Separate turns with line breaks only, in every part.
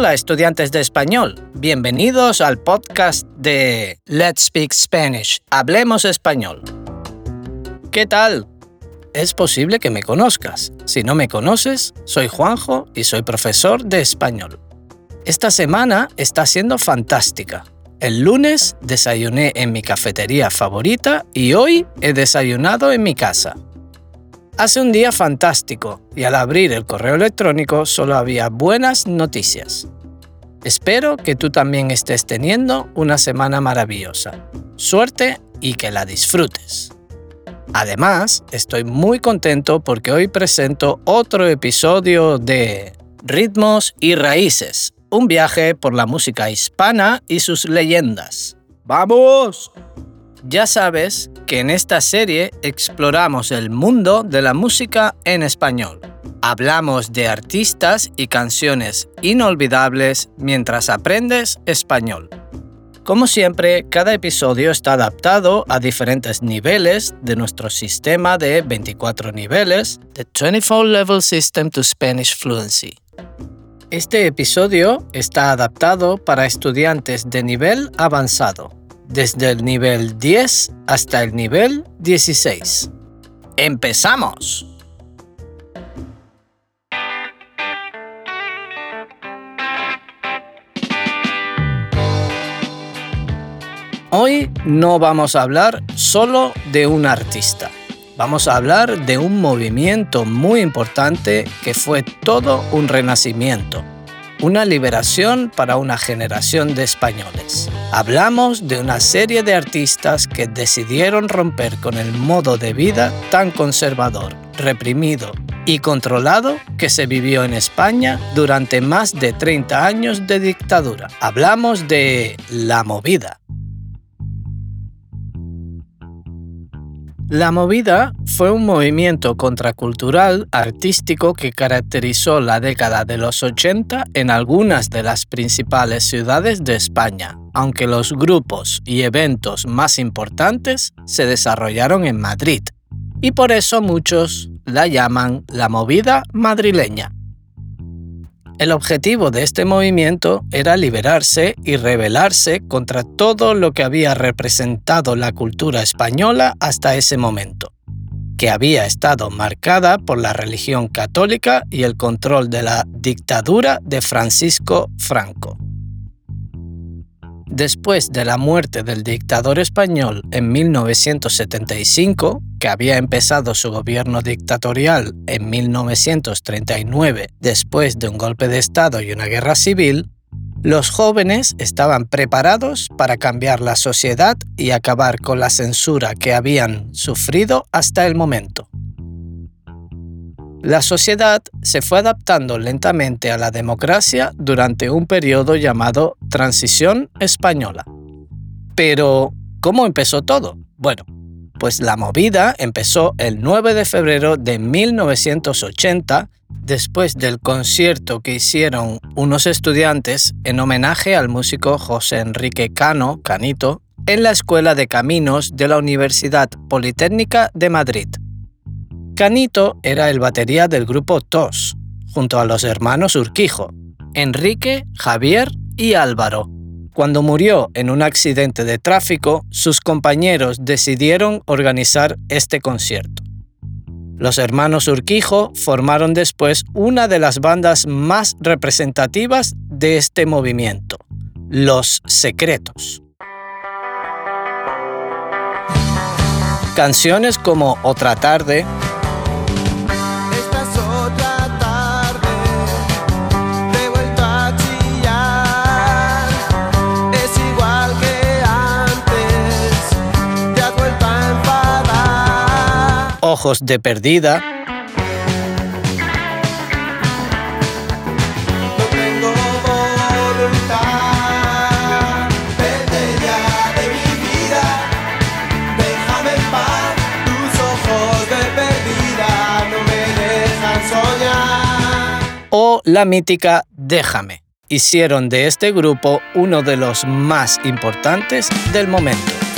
Hola estudiantes de español, bienvenidos al podcast de Let's Speak Spanish, Hablemos Español. ¿Qué tal? Es posible que me conozcas. Si no me conoces, soy Juanjo y soy profesor de español. Esta semana está siendo fantástica. El lunes desayuné en mi cafetería favorita y hoy he desayunado en mi casa. Hace un día fantástico y al abrir el correo electrónico solo había buenas noticias. Espero que tú también estés teniendo una semana maravillosa. Suerte y que la disfrutes. Además, estoy muy contento porque hoy presento otro episodio de Ritmos y Raíces, un viaje por la música hispana y sus leyendas. ¡Vamos! Ya sabes que en esta serie exploramos el mundo de la música en español. Hablamos de artistas y canciones inolvidables mientras aprendes español. Como siempre, cada episodio está adaptado a diferentes niveles de nuestro sistema de 24 niveles, The 24 Level System to Spanish Fluency. Este episodio está adaptado para estudiantes de nivel avanzado, desde el nivel 10 hasta el nivel 16. ¡Empezamos! Hoy no vamos a hablar solo de un artista vamos a hablar de un movimiento muy importante que fue todo un renacimiento, una liberación para una generación de españoles. Hablamos de una serie de artistas que decidieron romper con el modo de vida tan conservador, reprimido y controlado que se vivió en España durante más de 30 años de dictadura. Hablamos de la movida La movida fue un movimiento contracultural artístico que caracterizó la década de los 80 en algunas de las principales ciudades de España, aunque los grupos y eventos más importantes se desarrollaron en Madrid, y por eso muchos la llaman la movida madrileña. El objetivo de este movimiento era liberarse y rebelarse contra todo lo que había representado la cultura española hasta ese momento, que había estado marcada por la religión católica y el control de la dictadura de Francisco Franco. Después de la muerte del dictador español en 1975, que había empezado su gobierno dictatorial en 1939 después de un golpe de Estado y una guerra civil, los jóvenes estaban preparados para cambiar la sociedad y acabar con la censura que habían sufrido hasta el momento. La sociedad se fue adaptando lentamente a la democracia durante un periodo llamado Transición Española. Pero, ¿cómo empezó todo? Bueno, pues la movida empezó el 9 de febrero de 1980 después del concierto que hicieron unos estudiantes en homenaje al músico José Enrique Cano, Canito, en la Escuela de Caminos de la Universidad Politécnica de Madrid. Canito era el batería del grupo TOS, junto a los hermanos Urquijo, Enrique, Javier y Álvaro. Cuando murió en un accidente de tráfico, sus compañeros decidieron organizar este concierto. Los hermanos Urquijo formaron después una de las bandas más representativas de este movimiento, Los Secretos. Canciones como Otra tarde, ojos de perdida. O la mítica Déjame. Hicieron de este grupo uno de los más importantes del momento.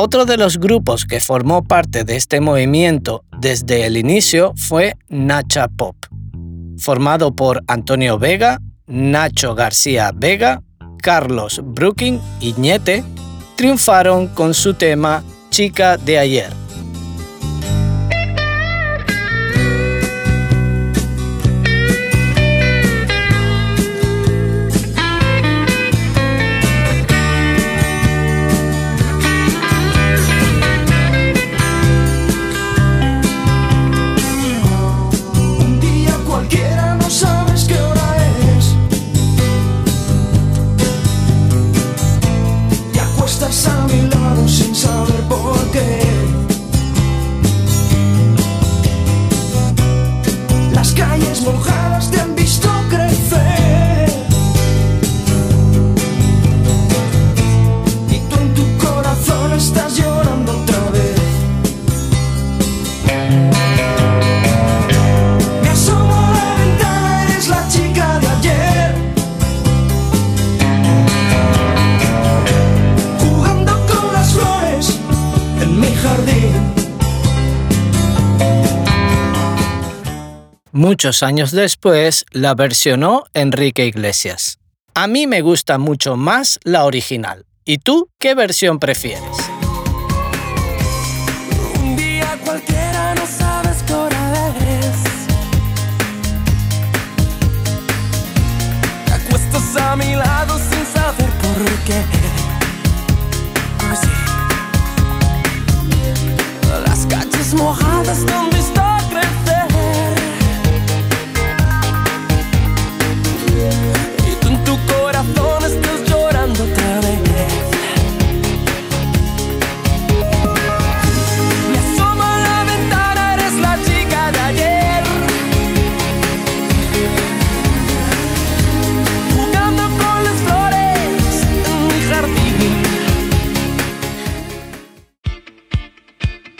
Otro de los grupos que formó parte de este movimiento desde el inicio fue Nacha Pop, formado por Antonio Vega, Nacho García Vega, Carlos Brooking y Ñete, triunfaron con su tema Chica de ayer. Muchos años después la versionó Enrique Iglesias. A mí me gusta mucho más la original. ¿Y tú qué versión prefieres?
Un día cualquiera no sabes qué hora es. Te acuestas a mi lado sin saber por qué. sí. Las calles mojadas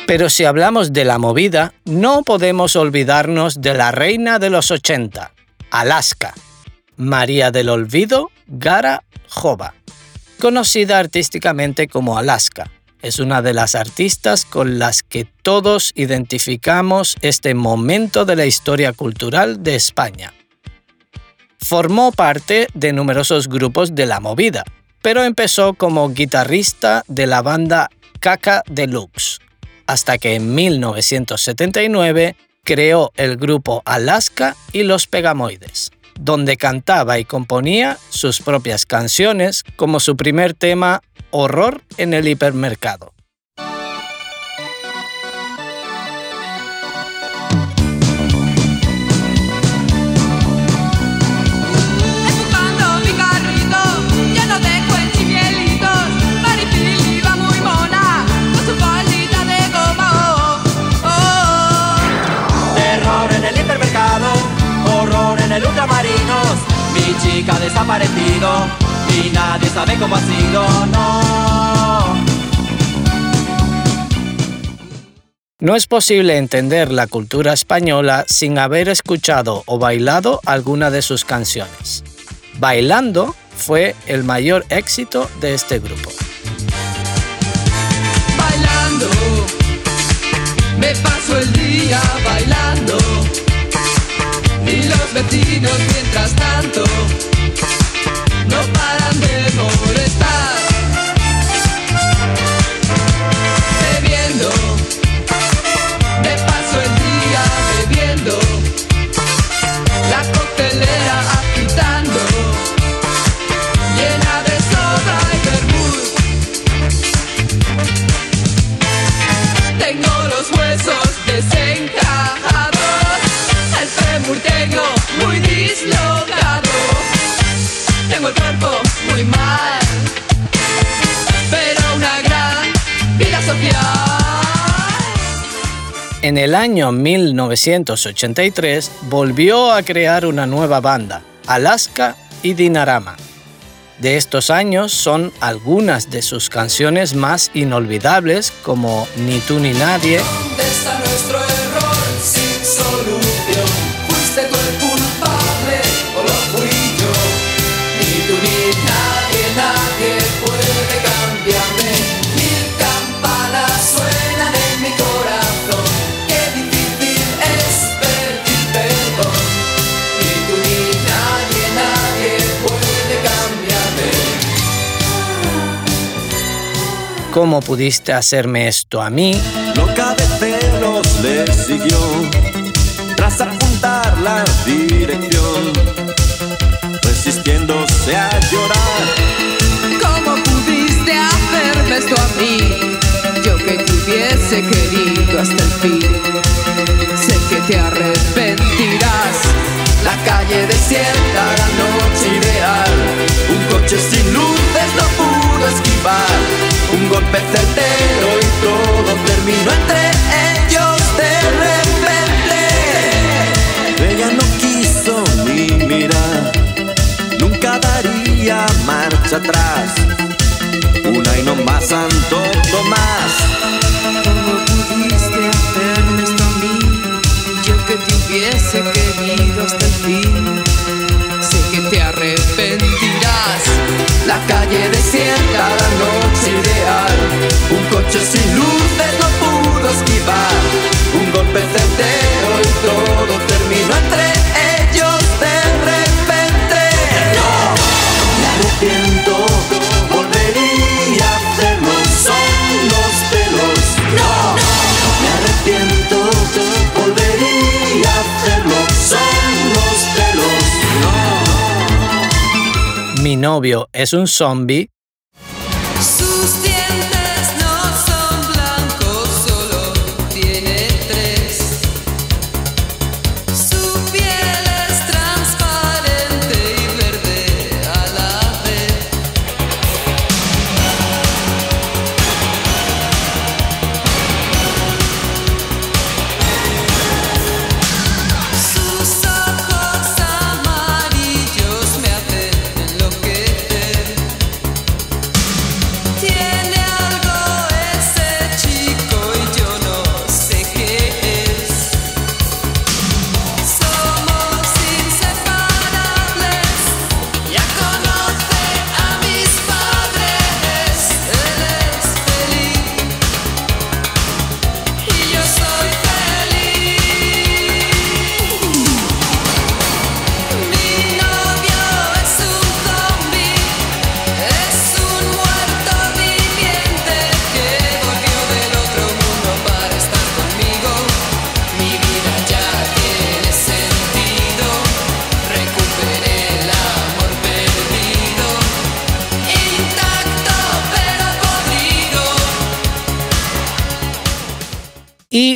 Pero si hablamos de la movida, no podemos olvidarnos de la reina de los 80, Alaska, María del Olvido Gara Jova, conocida artísticamente como Alaska. Es una de las artistas con las que todos identificamos este momento de la historia cultural de España. Formó parte de numerosos grupos de la movida, pero empezó como guitarrista de la banda Caca Deluxe hasta que en 1979 creó el grupo Alaska y los Pegamoides, donde cantaba y componía sus propias canciones como su primer tema Horror en el hipermercado.
Ha desaparecido y nadie sabe cómo ha sido, no.
No es posible entender la cultura española sin haber escuchado o bailado alguna de sus canciones. Bailando fue el mayor éxito de este grupo.
Bailando, me paso el día bailando los vecinos mientras tanto no paran de molestar. El cuerpo muy mal, pero una gran vida social.
En el año 1983 volvió a crear una nueva banda, Alaska y Dinarama. De estos años son algunas de sus canciones más inolvidables como Ni tú ni nadie.
¿Cómo pudiste hacerme esto a mí?
Loca de celos le siguió tras apuntar la dirección, resistiéndose a llorar.
¿Cómo pudiste hacerme esto a mí? Yo que te hubiese querido hasta el fin. Sé que te arrepentirás.
Golpe certero y todo terminó entre ellos de repente. Ella no quiso ni mirar, nunca daría marcha atrás. Una y no más Santo Tomás.
¿Cómo pudiste hacerme esto a mí? Yo que te hubiese querido hasta
La calle desierta, la noche ideal. Un coche sin luces no pudo esquivar. Un golpe certero y todo
novio es un zombie.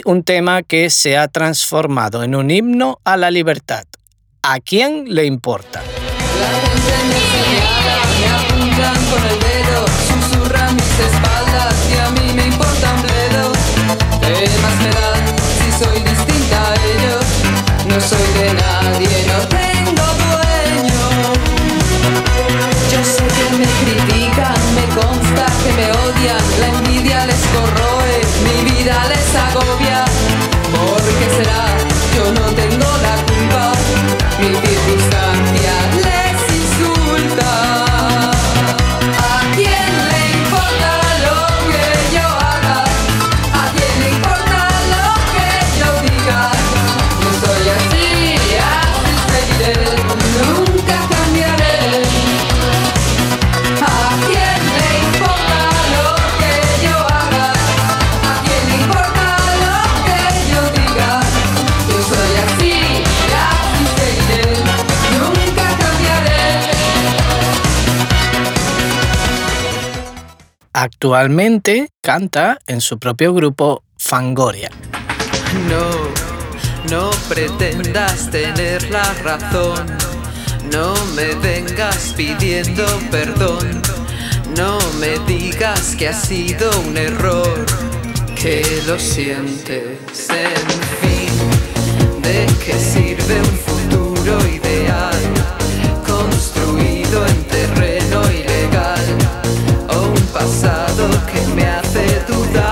Un
tema que se ha transformado en un himno a la libertad. ¿A quién le importa? Actualmente canta en su propio grupo Fangoria.
No, no pretendas tener la razón. No me vengas pidiendo perdón. No me digas que ha sido un error. Que lo sientes, en fin. ¿De qué sirve un futuro ideal? Pasado que me hace dudar